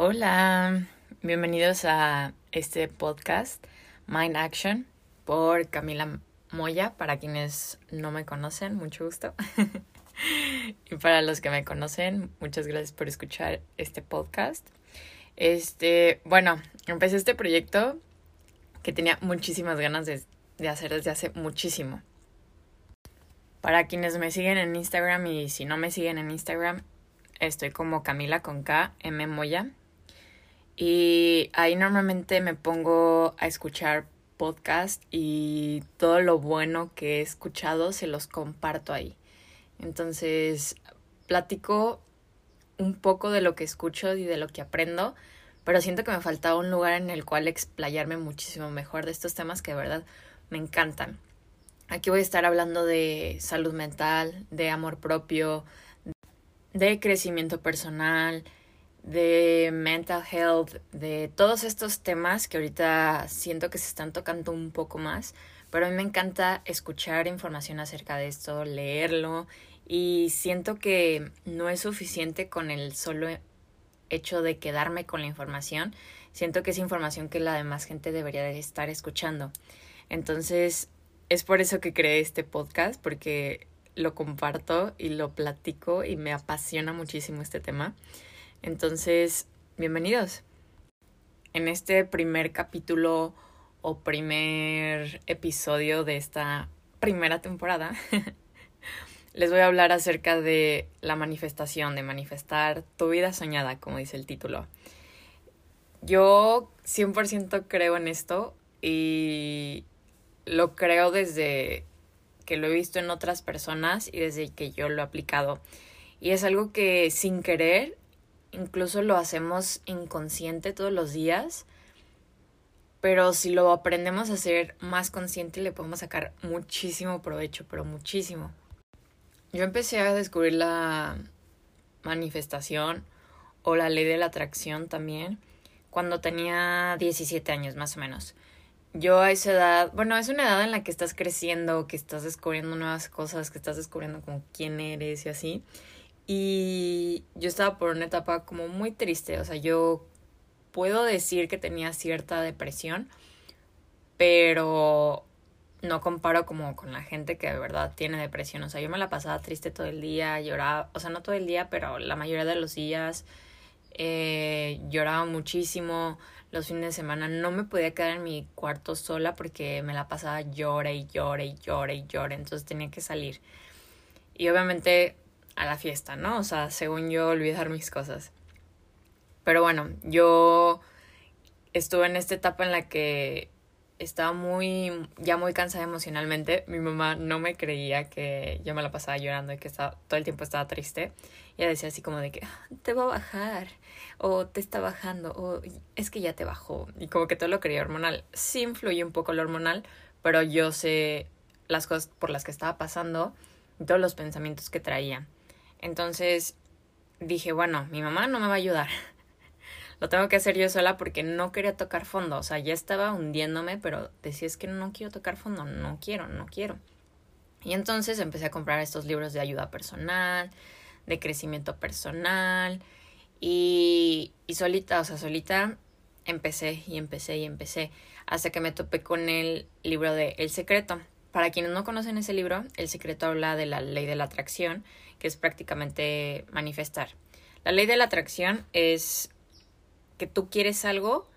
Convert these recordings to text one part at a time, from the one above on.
Hola, bienvenidos a este podcast Mind Action por Camila Moya, para quienes no me conocen, mucho gusto. y para los que me conocen, muchas gracias por escuchar este podcast. Este, bueno, empecé este proyecto que tenía muchísimas ganas de, de hacer desde hace muchísimo. Para quienes me siguen en Instagram y si no me siguen en Instagram, estoy como Camila con K, M Moya. Y ahí normalmente me pongo a escuchar podcast y todo lo bueno que he escuchado se los comparto ahí. Entonces, platico un poco de lo que escucho y de lo que aprendo, pero siento que me faltaba un lugar en el cual explayarme muchísimo mejor de estos temas que de verdad me encantan. Aquí voy a estar hablando de salud mental, de amor propio, de crecimiento personal, de mental health, de todos estos temas que ahorita siento que se están tocando un poco más, pero a mí me encanta escuchar información acerca de esto, leerlo y siento que no es suficiente con el solo hecho de quedarme con la información, siento que es información que la demás gente debería de estar escuchando. Entonces, es por eso que creé este podcast, porque lo comparto y lo platico y me apasiona muchísimo este tema. Entonces, bienvenidos. En este primer capítulo o primer episodio de esta primera temporada, les voy a hablar acerca de la manifestación, de manifestar tu vida soñada, como dice el título. Yo 100% creo en esto y lo creo desde que lo he visto en otras personas y desde que yo lo he aplicado. Y es algo que sin querer incluso lo hacemos inconsciente todos los días, pero si lo aprendemos a hacer más consciente le podemos sacar muchísimo provecho, pero muchísimo. Yo empecé a descubrir la manifestación o la ley de la atracción también cuando tenía 17 años más o menos. Yo a esa edad, bueno, es una edad en la que estás creciendo, que estás descubriendo nuevas cosas, que estás descubriendo como quién eres y así. Y yo estaba por una etapa como muy triste, o sea, yo puedo decir que tenía cierta depresión, pero no comparo como con la gente que de verdad tiene depresión. O sea, yo me la pasaba triste todo el día, lloraba, o sea, no todo el día, pero la mayoría de los días eh, lloraba muchísimo. Los fines de semana no me podía quedar en mi cuarto sola porque me la pasaba llore y llore y llore y llore, entonces tenía que salir. Y obviamente a la fiesta, ¿no? O sea, según yo, olvidar mis cosas. Pero bueno, yo estuve en esta etapa en la que estaba muy, ya muy cansada emocionalmente. Mi mamá no me creía que yo me la pasaba llorando y que estaba, todo el tiempo estaba triste. Ella decía así como de que ah, te va a bajar, o te está bajando, o es que ya te bajó. Y como que todo lo quería hormonal. Sí influye un poco lo hormonal, pero yo sé las cosas por las que estaba pasando y todos los pensamientos que traía. Entonces dije, bueno, mi mamá no me va a ayudar. Lo tengo que hacer yo sola porque no quería tocar fondo. O sea, ya estaba hundiéndome, pero decía es que no quiero tocar fondo, no quiero, no quiero. Y entonces empecé a comprar estos libros de ayuda personal, de crecimiento personal. Y, y solita, o sea, solita empecé y empecé y empecé. Hasta que me topé con el libro de El Secreto. Para quienes no conocen ese libro, El Secreto habla de la ley de la atracción que es prácticamente manifestar. La ley de la atracción es que tú quieres algo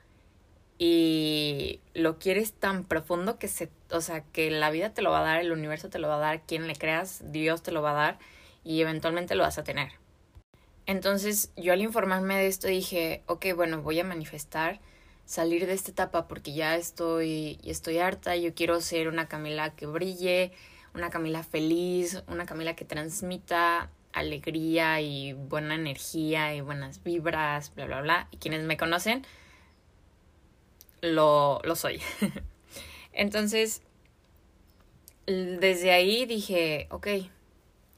y lo quieres tan profundo que se, o sea, que la vida te lo va a dar, el universo te lo va a dar, quien le creas, Dios te lo va a dar y eventualmente lo vas a tener. Entonces, yo al informarme de esto dije, ok, bueno, voy a manifestar salir de esta etapa porque ya estoy, estoy harta, yo quiero ser una Camila que brille, una Camila feliz, una Camila que transmita alegría y buena energía y buenas vibras, bla, bla, bla. Y quienes me conocen, lo, lo soy. Entonces, desde ahí dije, ok,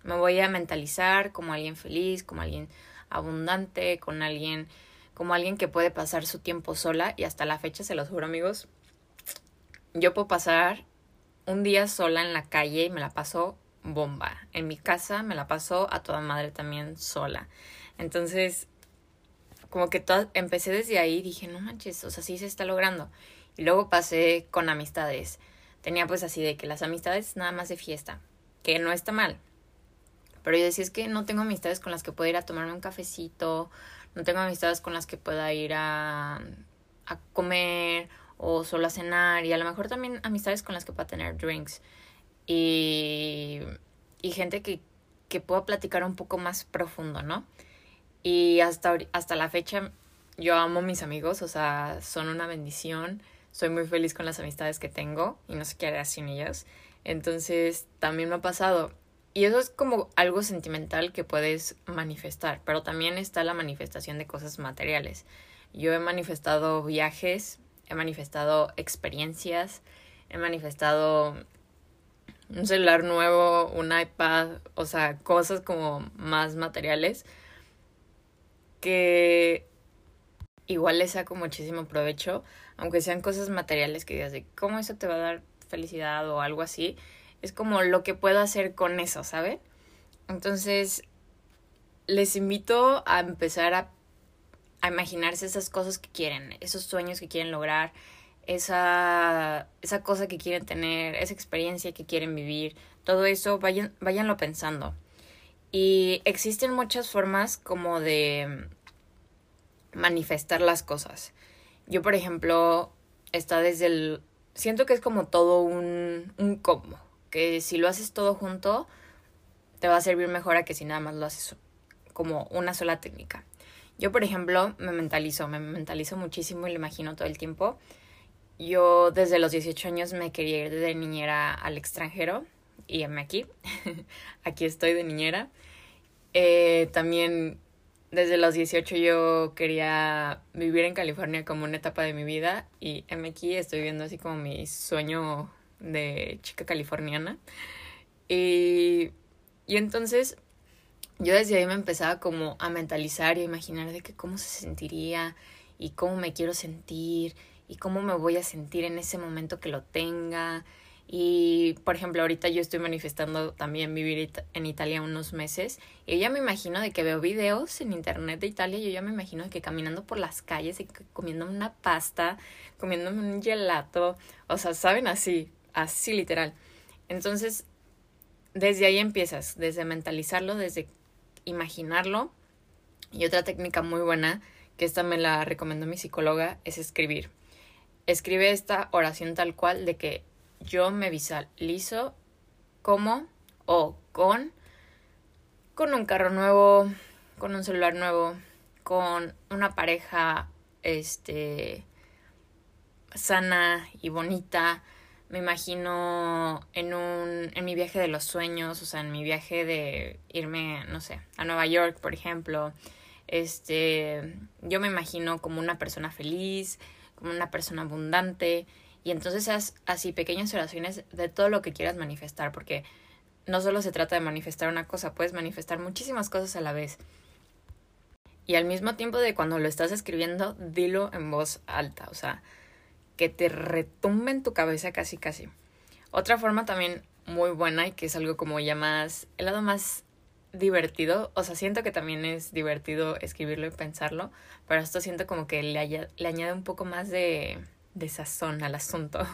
me voy a mentalizar como alguien feliz, como alguien abundante, con alguien, como alguien que puede pasar su tiempo sola y hasta la fecha, se los juro amigos, yo puedo pasar un día sola en la calle y me la paso bomba. En mi casa me la paso a toda madre también sola. Entonces, como que todo, empecé desde ahí y dije, no manches, o sea, sí se está logrando. Y luego pasé con amistades. Tenía pues así de que las amistades nada más de fiesta, que no está mal. Pero yo decía, es que no tengo amistades con las que pueda ir a tomarme un cafecito, no tengo amistades con las que pueda ir a, a comer o solo a cenar y a lo mejor también amistades con las que pueda tener drinks y, y gente que, que pueda platicar un poco más profundo, ¿no? Y hasta, hasta la fecha yo amo mis amigos, o sea, son una bendición. Soy muy feliz con las amistades que tengo y no sé qué haría sin ellas. Entonces, también me ha pasado. Y eso es como algo sentimental que puedes manifestar, pero también está la manifestación de cosas materiales. Yo he manifestado viajes, he manifestado experiencias, he manifestado un celular nuevo, un iPad, o sea, cosas como más materiales que igual le saco muchísimo provecho, aunque sean cosas materiales que digas de cómo eso te va a dar felicidad o algo así, es como lo que puedo hacer con eso, ¿sabe? Entonces, les invito a empezar a, a imaginarse esas cosas que quieren, esos sueños que quieren lograr, esa, esa cosa que quieren tener, esa experiencia que quieren vivir, todo eso, vayan, váyanlo pensando. Y existen muchas formas como de manifestar las cosas. Yo, por ejemplo, está desde el... Siento que es como todo un, un combo, que si lo haces todo junto, te va a servir mejor a que si nada más lo haces como una sola técnica. Yo, por ejemplo, me mentalizo, me mentalizo muchísimo y lo imagino todo el tiempo. Yo desde los 18 años me quería ir de niñera al extranjero y aquí, aquí estoy de niñera. Eh, también desde los 18 yo quería vivir en California como una etapa de mi vida y aquí estoy viendo así como mi sueño de chica californiana. Y, y entonces yo desde ahí me empezaba como a mentalizar y a imaginar de que cómo se sentiría y cómo me quiero sentir y cómo me voy a sentir en ese momento que lo tenga y, por ejemplo, ahorita yo estoy manifestando también vivir en Italia unos meses. Y yo ya me imagino de que veo videos en internet de Italia. Yo ya me imagino de que caminando por las calles y comiendo una pasta, comiéndome un gelato. O sea, saben así, así literal. Entonces, desde ahí empiezas, desde mentalizarlo, desde imaginarlo. Y otra técnica muy buena, que esta me la recomendó mi psicóloga, es escribir. Escribe esta oración tal cual de que yo me visualizo como o con con un carro nuevo, con un celular nuevo, con una pareja este sana y bonita. Me imagino en un en mi viaje de los sueños, o sea, en mi viaje de irme, no sé, a Nueva York, por ejemplo. Este, yo me imagino como una persona feliz, como una persona abundante, y entonces haz así pequeñas oraciones de todo lo que quieras manifestar, porque no solo se trata de manifestar una cosa, puedes manifestar muchísimas cosas a la vez. Y al mismo tiempo de cuando lo estás escribiendo, dilo en voz alta, o sea, que te retumbe en tu cabeza casi casi. Otra forma también muy buena y que es algo como ya más, el lado más divertido, o sea, siento que también es divertido escribirlo y pensarlo, pero esto siento como que le, le añade un poco más de, de sazón al asunto.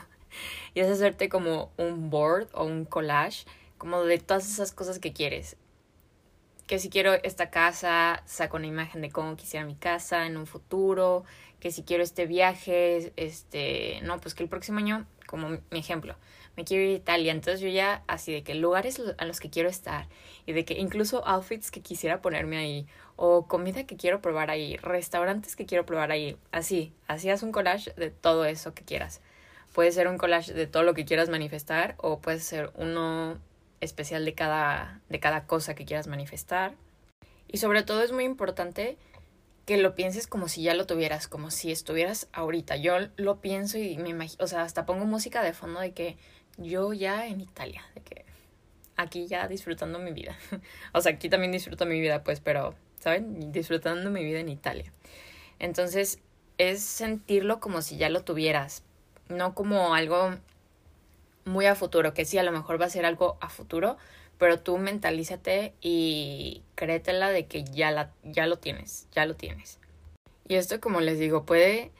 Y es hacerte como un board o un collage, como de todas esas cosas que quieres. Que si quiero esta casa, saco una imagen de cómo quisiera mi casa en un futuro. Que si quiero este viaje, este, no, pues que el próximo año, como mi ejemplo, me quiero ir a Italia. Entonces yo ya así de que lugares a los que quiero estar y de que incluso outfits que quisiera ponerme ahí o comida que quiero probar ahí, restaurantes que quiero probar ahí, así, así haz un collage de todo eso que quieras. Puede ser un collage de todo lo que quieras manifestar o puede ser uno especial de cada, de cada cosa que quieras manifestar. Y sobre todo es muy importante que lo pienses como si ya lo tuvieras, como si estuvieras ahorita. Yo lo pienso y me imagino, o sea, hasta pongo música de fondo de que yo ya en Italia, de que aquí ya disfrutando mi vida. o sea, aquí también disfruto mi vida, pues, pero ¿saben? Disfrutando mi vida en Italia. Entonces, es sentirlo como si ya lo tuvieras, no como algo muy a futuro, que sí, a lo mejor va a ser algo a futuro, pero tú mentalízate y créetela de que ya, la, ya lo tienes, ya lo tienes. Y esto, como les digo, puede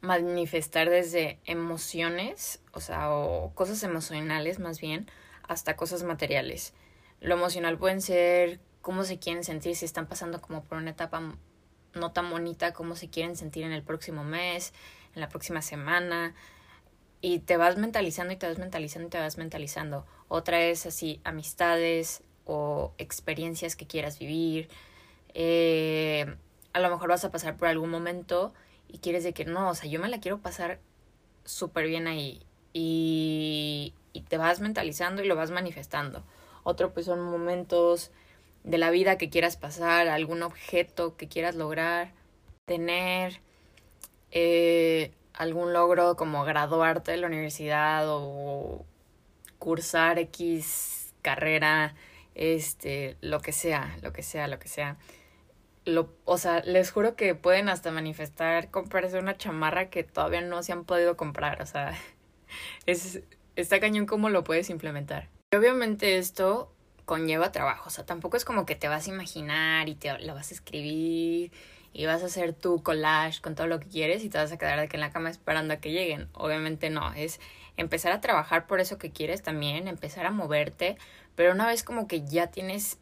manifestar desde emociones, o sea, o cosas emocionales más bien, hasta cosas materiales. Lo emocional pueden ser cómo se quieren sentir si están pasando como por una etapa no tan bonita, cómo se quieren sentir en el próximo mes, en la próxima semana. Y te vas mentalizando y te vas mentalizando y te vas mentalizando. Otra es así, amistades o experiencias que quieras vivir. Eh, a lo mejor vas a pasar por algún momento y quieres de que no, o sea, yo me la quiero pasar súper bien ahí. Y, te vas mentalizando y lo vas manifestando. Otro pues son momentos de la vida que quieras pasar, algún objeto que quieras lograr, tener eh, algún logro como graduarte de la universidad o cursar X carrera, este, lo que sea, lo que sea, lo que sea. Lo, o sea, les juro que pueden hasta manifestar comprarse una chamarra que todavía no se han podido comprar. O sea, es, está cañón cómo lo puedes implementar. Y obviamente esto conlleva trabajo, o sea, tampoco es como que te vas a imaginar y te lo vas a escribir y vas a hacer tu collage con todo lo que quieres y te vas a quedar que en la cama esperando a que lleguen. Obviamente no, es empezar a trabajar por eso que quieres también, empezar a moverte, pero una vez como que ya tienes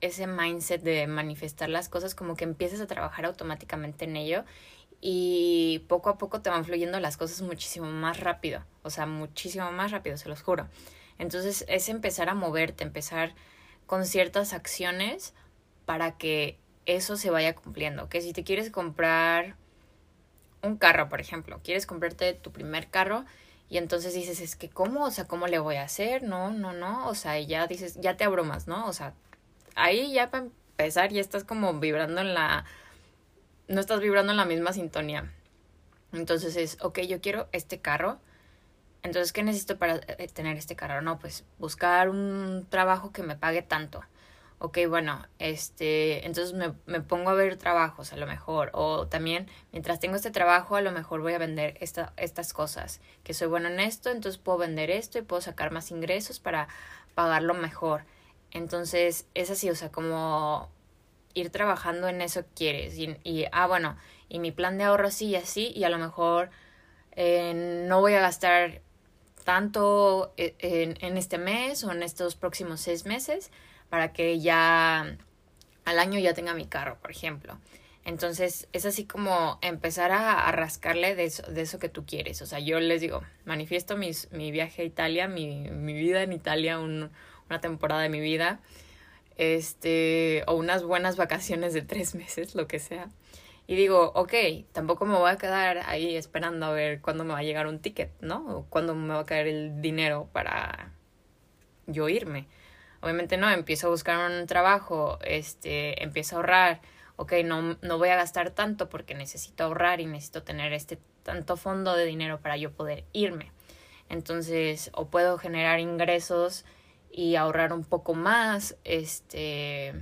ese mindset de manifestar las cosas, como que empiezas a trabajar automáticamente en ello y poco a poco te van fluyendo las cosas muchísimo más rápido, o sea, muchísimo más rápido, se los juro. Entonces es empezar a moverte, empezar con ciertas acciones para que eso se vaya cumpliendo. Que si te quieres comprar un carro, por ejemplo, quieres comprarte tu primer carro y entonces dices, es que cómo, o sea, ¿cómo le voy a hacer? No, no, no, o sea, y ya dices, ya te abrumas, ¿no? O sea, ahí ya para empezar ya estás como vibrando en la, no estás vibrando en la misma sintonía. Entonces es, ok, yo quiero este carro, entonces, ¿qué necesito para eh, tener este carro? No, pues buscar un trabajo que me pague tanto. Ok, bueno, este, entonces me, me pongo a ver trabajos a lo mejor. O también, mientras tengo este trabajo, a lo mejor voy a vender esta, estas cosas. Que soy bueno en esto, entonces puedo vender esto y puedo sacar más ingresos para pagarlo mejor. Entonces, es así, o sea, como ir trabajando en eso que quieres. Y, y ah, bueno, y mi plan de ahorro sí y así, y a lo mejor eh, no voy a gastar tanto e, en, en, este mes o en estos próximos seis meses para que ya al año ya tenga mi carro, por ejemplo. Entonces es así como empezar a, rascarle de eso, de eso, que tú quieres. O sea, yo les digo, manifiesto mis, mi viaje a Italia, mi, vida en Italia, un, una temporada de mi vida, este, o unas buenas vacaciones de tres meses, lo que sea. Y digo, ok, tampoco me voy a quedar ahí esperando a ver cuándo me va a llegar un ticket, ¿no? O cuándo me va a caer el dinero para yo irme. Obviamente no, empiezo a buscar un trabajo, este, empiezo a ahorrar. Ok, no, no voy a gastar tanto porque necesito ahorrar y necesito tener este tanto fondo de dinero para yo poder irme. Entonces, o puedo generar ingresos y ahorrar un poco más, este,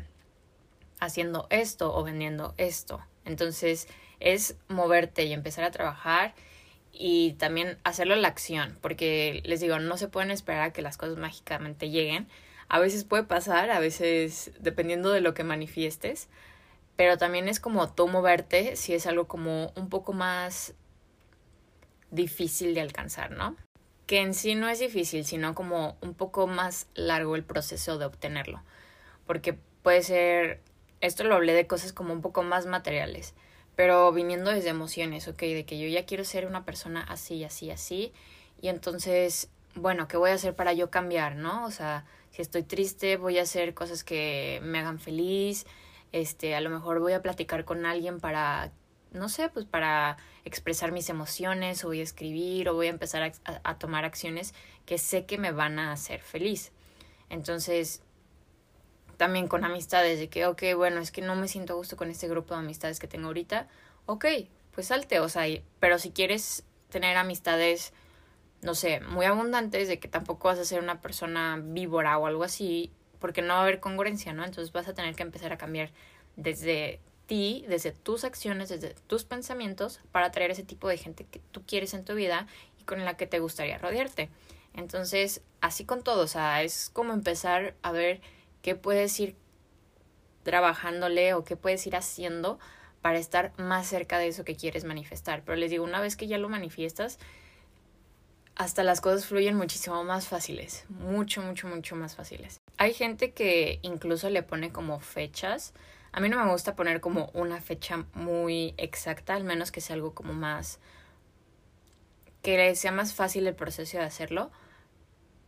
haciendo esto o vendiendo esto. Entonces es moverte y empezar a trabajar y también hacerlo la acción, porque les digo, no se pueden esperar a que las cosas mágicamente lleguen. A veces puede pasar, a veces dependiendo de lo que manifiestes, pero también es como tú moverte si es algo como un poco más difícil de alcanzar, ¿no? Que en sí no es difícil, sino como un poco más largo el proceso de obtenerlo, porque puede ser esto lo hablé de cosas como un poco más materiales, pero viniendo desde emociones, ok, de que yo ya quiero ser una persona así, así, así, y entonces, bueno, ¿qué voy a hacer para yo cambiar, no? O sea, si estoy triste, voy a hacer cosas que me hagan feliz, este, a lo mejor voy a platicar con alguien para, no sé, pues para expresar mis emociones, o voy a escribir, o voy a empezar a, a tomar acciones que sé que me van a hacer feliz. Entonces, también con amistades, de que, ok, bueno, es que no me siento a gusto con este grupo de amistades que tengo ahorita, ok, pues salte, o sea, pero si quieres tener amistades, no sé, muy abundantes, de que tampoco vas a ser una persona víbora o algo así, porque no va a haber congruencia, ¿no? Entonces vas a tener que empezar a cambiar desde ti, desde tus acciones, desde tus pensamientos, para atraer ese tipo de gente que tú quieres en tu vida y con la que te gustaría rodearte. Entonces, así con todo, o sea, es como empezar a ver qué puedes ir trabajándole o qué puedes ir haciendo para estar más cerca de eso que quieres manifestar. Pero les digo, una vez que ya lo manifiestas, hasta las cosas fluyen muchísimo más fáciles, mucho, mucho, mucho más fáciles. Hay gente que incluso le pone como fechas. A mí no me gusta poner como una fecha muy exacta, al menos que sea algo como más... que sea más fácil el proceso de hacerlo.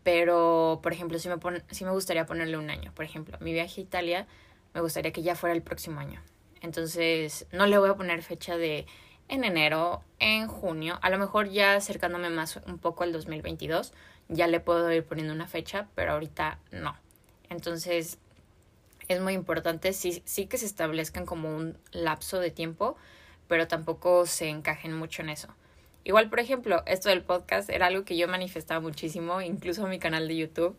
Pero, por ejemplo, si me, si me gustaría ponerle un año. Por ejemplo, mi viaje a Italia me gustaría que ya fuera el próximo año. Entonces, no le voy a poner fecha de en enero, en junio, a lo mejor ya acercándome más un poco al 2022, ya le puedo ir poniendo una fecha, pero ahorita no. Entonces, es muy importante sí, sí que se establezcan como un lapso de tiempo, pero tampoco se encajen mucho en eso. Igual, por ejemplo, esto del podcast era algo que yo manifestaba muchísimo, incluso en mi canal de YouTube.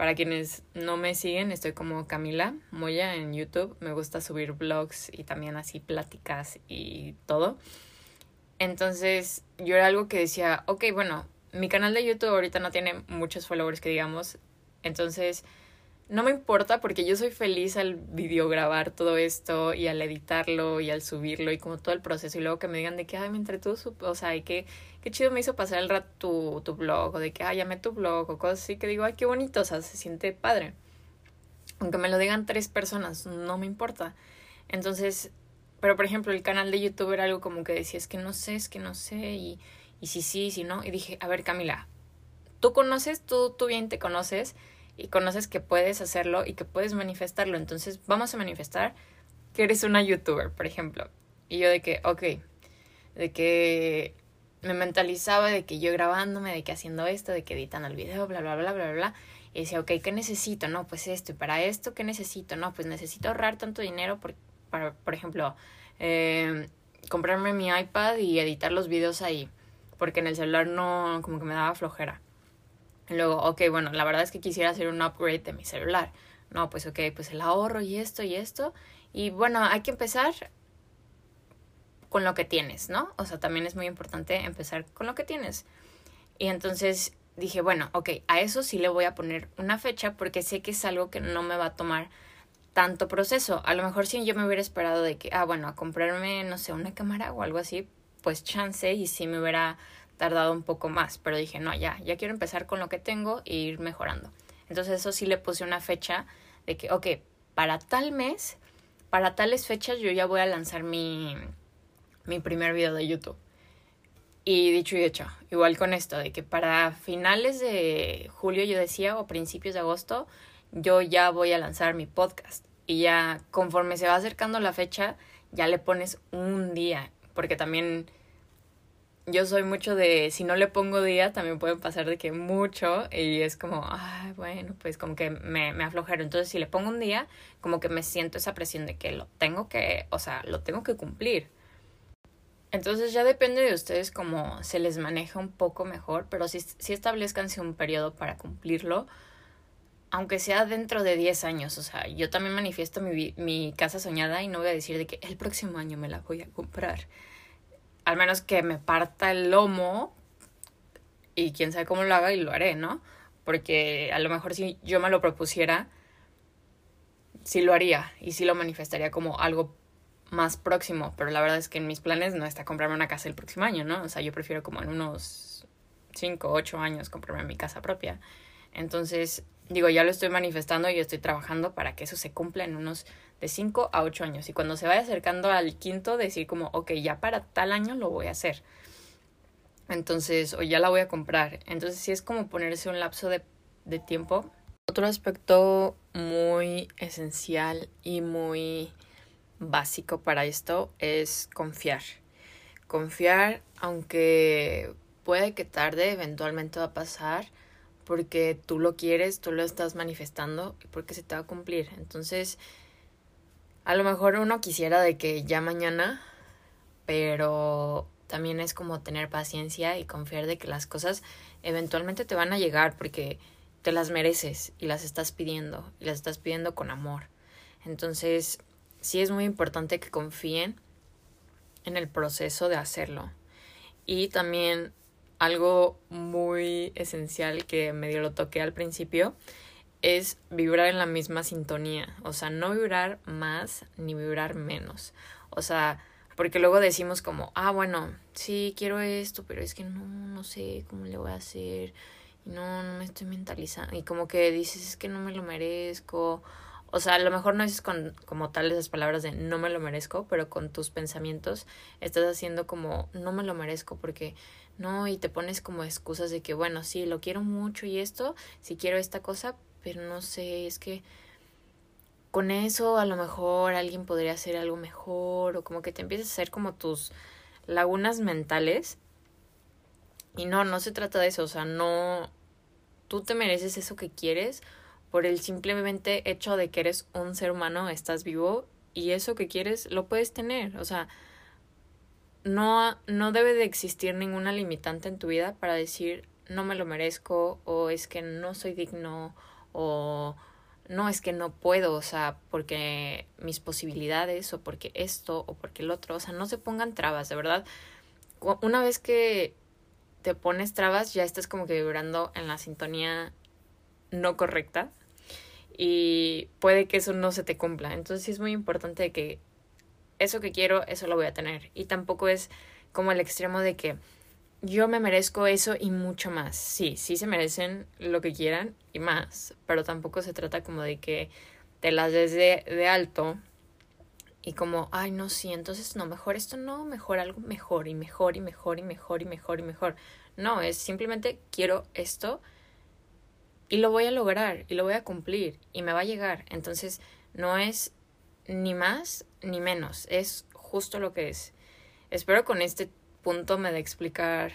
Para quienes no me siguen, estoy como Camila Moya en YouTube. Me gusta subir vlogs y también así pláticas y todo. Entonces, yo era algo que decía, ok, bueno, mi canal de YouTube ahorita no tiene muchos followers que digamos. Entonces, no me importa porque yo soy feliz al videograbar todo esto y al editarlo y al subirlo y como todo el proceso y luego que me digan de que, ay, me entretuvo, o sea, y que qué chido me hizo pasar el rato tu, tu blog, o de que, ay, llamé tu blog, o cosas así, que digo, ay, qué bonito, o sea, se siente padre. Aunque me lo digan tres personas, no me importa. Entonces, pero por ejemplo, el canal de YouTube era algo como que decía, es que no sé, es que no sé, y, y si sí, si no. Y dije, a ver, Camila, tú conoces, tú, tú bien te conoces, y conoces que puedes hacerlo y que puedes manifestarlo. Entonces, vamos a manifestar que eres una youtuber, por ejemplo. Y yo de que, ok, de que me mentalizaba de que yo grabándome, de que haciendo esto, de que editando el video, bla, bla, bla, bla, bla. Y decía, ok, ¿qué necesito? No, pues esto. Y para esto, ¿qué necesito? No, pues necesito ahorrar tanto dinero por, para, por ejemplo, eh, comprarme mi iPad y editar los videos ahí. Porque en el celular no, como que me daba flojera. Y luego, ok, bueno, la verdad es que quisiera hacer un upgrade de mi celular. No, pues ok, pues el ahorro y esto y esto. Y bueno, hay que empezar con lo que tienes, ¿no? O sea, también es muy importante empezar con lo que tienes. Y entonces dije, bueno, ok, a eso sí le voy a poner una fecha porque sé que es algo que no me va a tomar tanto proceso. A lo mejor si yo me hubiera esperado de que, ah, bueno, a comprarme, no sé, una cámara o algo así, pues chance y sí me hubiera tardado un poco más. Pero dije, no, ya, ya quiero empezar con lo que tengo e ir mejorando. Entonces eso sí le puse una fecha de que, ok, para tal mes, para tales fechas yo ya voy a lanzar mi, mi primer video de YouTube. Y dicho y hecho, igual con esto, de que para finales de julio yo decía, o principios de agosto, yo ya voy a lanzar mi podcast. Y ya conforme se va acercando la fecha, ya le pones un día, porque también yo soy mucho de, si no le pongo día, también pueden pasar de que mucho y es como, ay, bueno, pues como que me, me. Entonces, si le pongo un día, como que me siento esa presión de que lo tengo que, o sea, lo tengo que cumplir. Entonces ya depende de ustedes cómo se les maneja un poco mejor, pero si, si establezcanse un periodo para cumplirlo, aunque sea dentro de 10 años, o sea, yo también manifiesto mi, mi casa soñada y no voy a decir de que el próximo año me la voy a comprar. Al menos que me parta el lomo y quién sabe cómo lo haga y lo haré, ¿no? Porque a lo mejor si yo me lo propusiera, sí lo haría y sí lo manifestaría como algo más próximo, pero la verdad es que en mis planes no está comprarme una casa el próximo año, ¿no? O sea, yo prefiero como en unos 5 o 8 años comprarme mi casa propia. Entonces, digo, ya lo estoy manifestando y estoy trabajando para que eso se cumpla en unos de 5 a 8 años. Y cuando se vaya acercando al quinto, decir como, ok, ya para tal año lo voy a hacer. Entonces, o ya la voy a comprar. Entonces, sí es como ponerse un lapso de, de tiempo. Otro aspecto muy esencial y muy básico para esto es confiar. Confiar, aunque puede que tarde, eventualmente va a pasar, porque tú lo quieres, tú lo estás manifestando y porque se te va a cumplir. Entonces, a lo mejor uno quisiera de que ya mañana, pero también es como tener paciencia y confiar de que las cosas eventualmente te van a llegar porque te las mereces y las estás pidiendo y las estás pidiendo con amor. Entonces, sí es muy importante que confíen en el proceso de hacerlo. Y también algo muy esencial que medio lo toqué al principio es vibrar en la misma sintonía. O sea, no vibrar más ni vibrar menos. O sea, Porque luego decimos como, ah, bueno, sí, quiero esto, pero es que no, no sé cómo le voy a hacer. Y no, no me estoy mentalizando. Y como que dices, es que no me lo merezco. O sea, a lo mejor no dices con, como tal esas palabras de no me lo merezco, pero con tus pensamientos estás haciendo como no me lo merezco porque no, y te pones como excusas de que, bueno, sí, lo quiero mucho y esto, si quiero esta cosa, pero no sé, es que con eso a lo mejor alguien podría hacer algo mejor o como que te empiezas a hacer como tus lagunas mentales. Y no, no se trata de eso, o sea, no, tú te mereces eso que quieres por el simplemente hecho de que eres un ser humano, estás vivo y eso que quieres lo puedes tener, o sea, no, no debe de existir ninguna limitante en tu vida para decir no me lo merezco o es que no soy digno o no es que no puedo, o sea, porque mis posibilidades o porque esto o porque el otro, o sea, no se pongan trabas, de verdad. Una vez que te pones trabas, ya estás como que vibrando en la sintonía no correcta y puede que eso no se te cumpla. Entonces sí es muy importante que eso que quiero, eso lo voy a tener. Y tampoco es como el extremo de que yo me merezco eso y mucho más. Sí, sí se merecen lo que quieran y más, pero tampoco se trata como de que te las des de, de alto y como, ay, no, sí, entonces no, mejor esto no, mejor algo mejor y mejor y mejor y mejor y mejor y mejor. No, es simplemente quiero esto y lo voy a lograr y lo voy a cumplir y me va a llegar. Entonces no es ni más ni menos, es justo lo que es. Espero con este punto me de explicar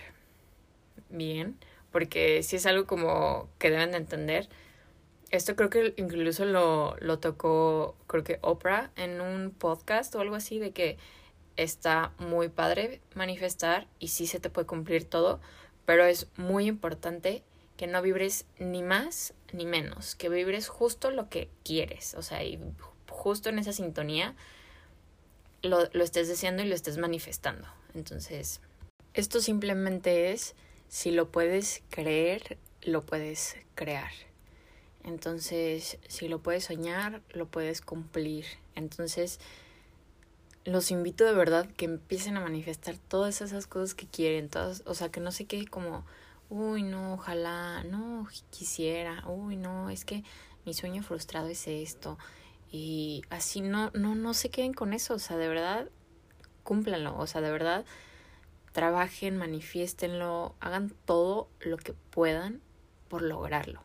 bien, porque si es algo como que deben de entender. Esto creo que incluso lo, lo tocó, creo que Oprah en un podcast o algo así, de que está muy padre manifestar y sí se te puede cumplir todo, pero es muy importante que no vibres ni más ni menos, que vibres justo lo que quieres, o sea, y justo en esa sintonía lo, lo estés deseando y lo estés manifestando. Entonces, esto simplemente es, si lo puedes creer, lo puedes crear. Entonces, si lo puedes soñar, lo puedes cumplir. Entonces, los invito de verdad que empiecen a manifestar todas esas cosas que quieren, todas, o sea, que no se quede como, uy, no, ojalá, no, quisiera, uy, no, es que mi sueño frustrado es esto. Y así no, no, no se queden con eso, o sea, de verdad, cúmplanlo, o sea, de verdad, trabajen, manifiestenlo, hagan todo lo que puedan por lograrlo.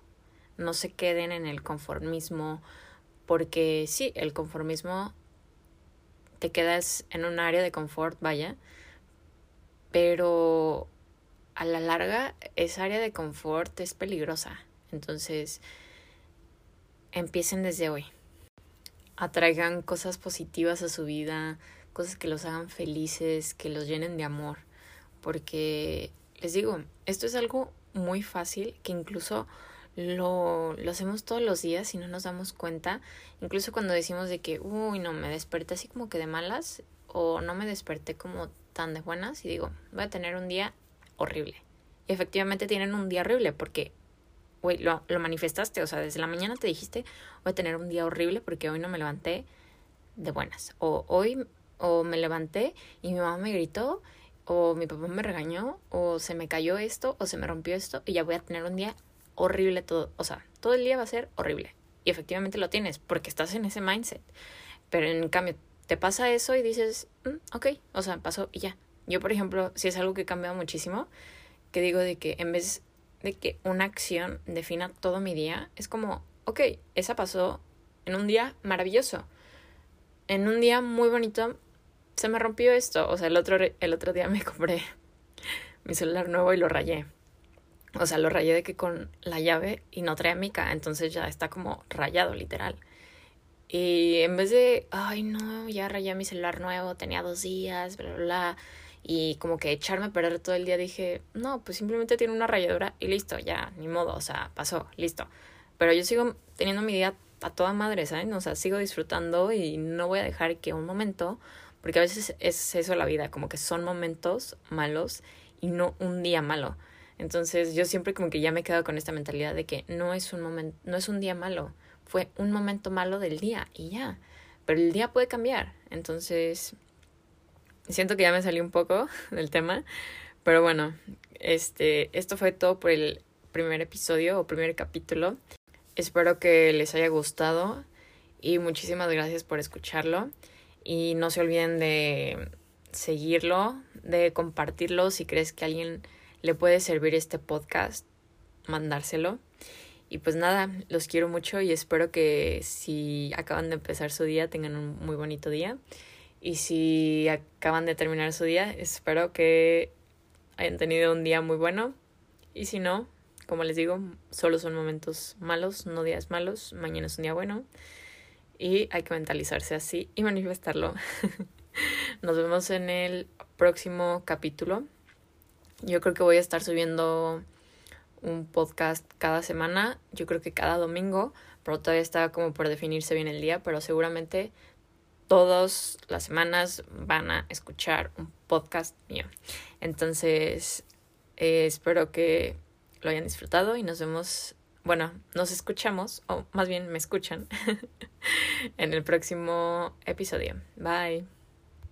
No se queden en el conformismo, porque sí, el conformismo te quedas en un área de confort, vaya, pero a la larga esa área de confort es peligrosa. Entonces, empiecen desde hoy. Atraigan cosas positivas a su vida, cosas que los hagan felices, que los llenen de amor. Porque, les digo, esto es algo muy fácil que incluso lo, lo hacemos todos los días y no nos damos cuenta. Incluso cuando decimos de que, uy, no, me desperté así como que de malas o no me desperté como tan de buenas y digo, voy a tener un día horrible. Y efectivamente tienen un día horrible porque, güey, lo, manifestaste. O sea, desde la mañana te dijiste, voy a tener un día horrible porque hoy no me levanté de buenas. O hoy, o me levanté y mi mamá me gritó, o mi papá me regañó, o se me cayó esto, o se me rompió esto, y ya voy a tener un día horrible todo. O sea, todo el día va a ser horrible. Y efectivamente lo tienes, porque estás en ese mindset. Pero en cambio, te pasa eso y dices, mm, ok, o sea, pasó y ya. Yo, por ejemplo, si es algo que he cambiado muchísimo, que digo de que en vez de que una acción defina todo mi día, es como, ok, esa pasó en un día maravilloso. En un día muy bonito se me rompió esto. O sea, el otro, el otro día me compré mi celular nuevo y lo rayé. O sea, lo rayé de que con la llave y no trae mica, entonces ya está como rayado, literal. Y en vez de, ay no, ya rayé mi celular nuevo, tenía dos días, bla, bla, bla y como que echarme a perder todo el día dije, no, pues simplemente tiene una rayadura y listo, ya, ni modo, o sea, pasó, listo. Pero yo sigo teniendo mi día a toda madre, ¿saben? O sea, sigo disfrutando y no voy a dejar que un momento, porque a veces es eso la vida, como que son momentos malos y no un día malo. Entonces yo siempre como que ya me he quedado con esta mentalidad de que no es un momento, no es un día malo, fue un momento malo del día y ya. Pero el día puede cambiar. Entonces siento que ya me salí un poco del tema, pero bueno, este, esto fue todo por el primer episodio o primer capítulo. Espero que les haya gustado y muchísimas gracias por escucharlo. Y no se olviden de seguirlo, de compartirlo si crees que a alguien le puede servir este podcast, mandárselo. Y pues nada, los quiero mucho y espero que si acaban de empezar su día tengan un muy bonito día. Y si acaban de terminar su día, espero que hayan tenido un día muy bueno. Y si no, como les digo, solo son momentos malos, no días malos. Mañana es un día bueno. Y hay que mentalizarse así y manifestarlo. Nos vemos en el próximo capítulo. Yo creo que voy a estar subiendo un podcast cada semana. Yo creo que cada domingo. Pero todavía está como por definirse bien el día. Pero seguramente todas las semanas van a escuchar un podcast mío. Entonces, eh, espero que lo hayan disfrutado y nos vemos, bueno, nos escuchamos, o más bien me escuchan, en el próximo episodio. Bye.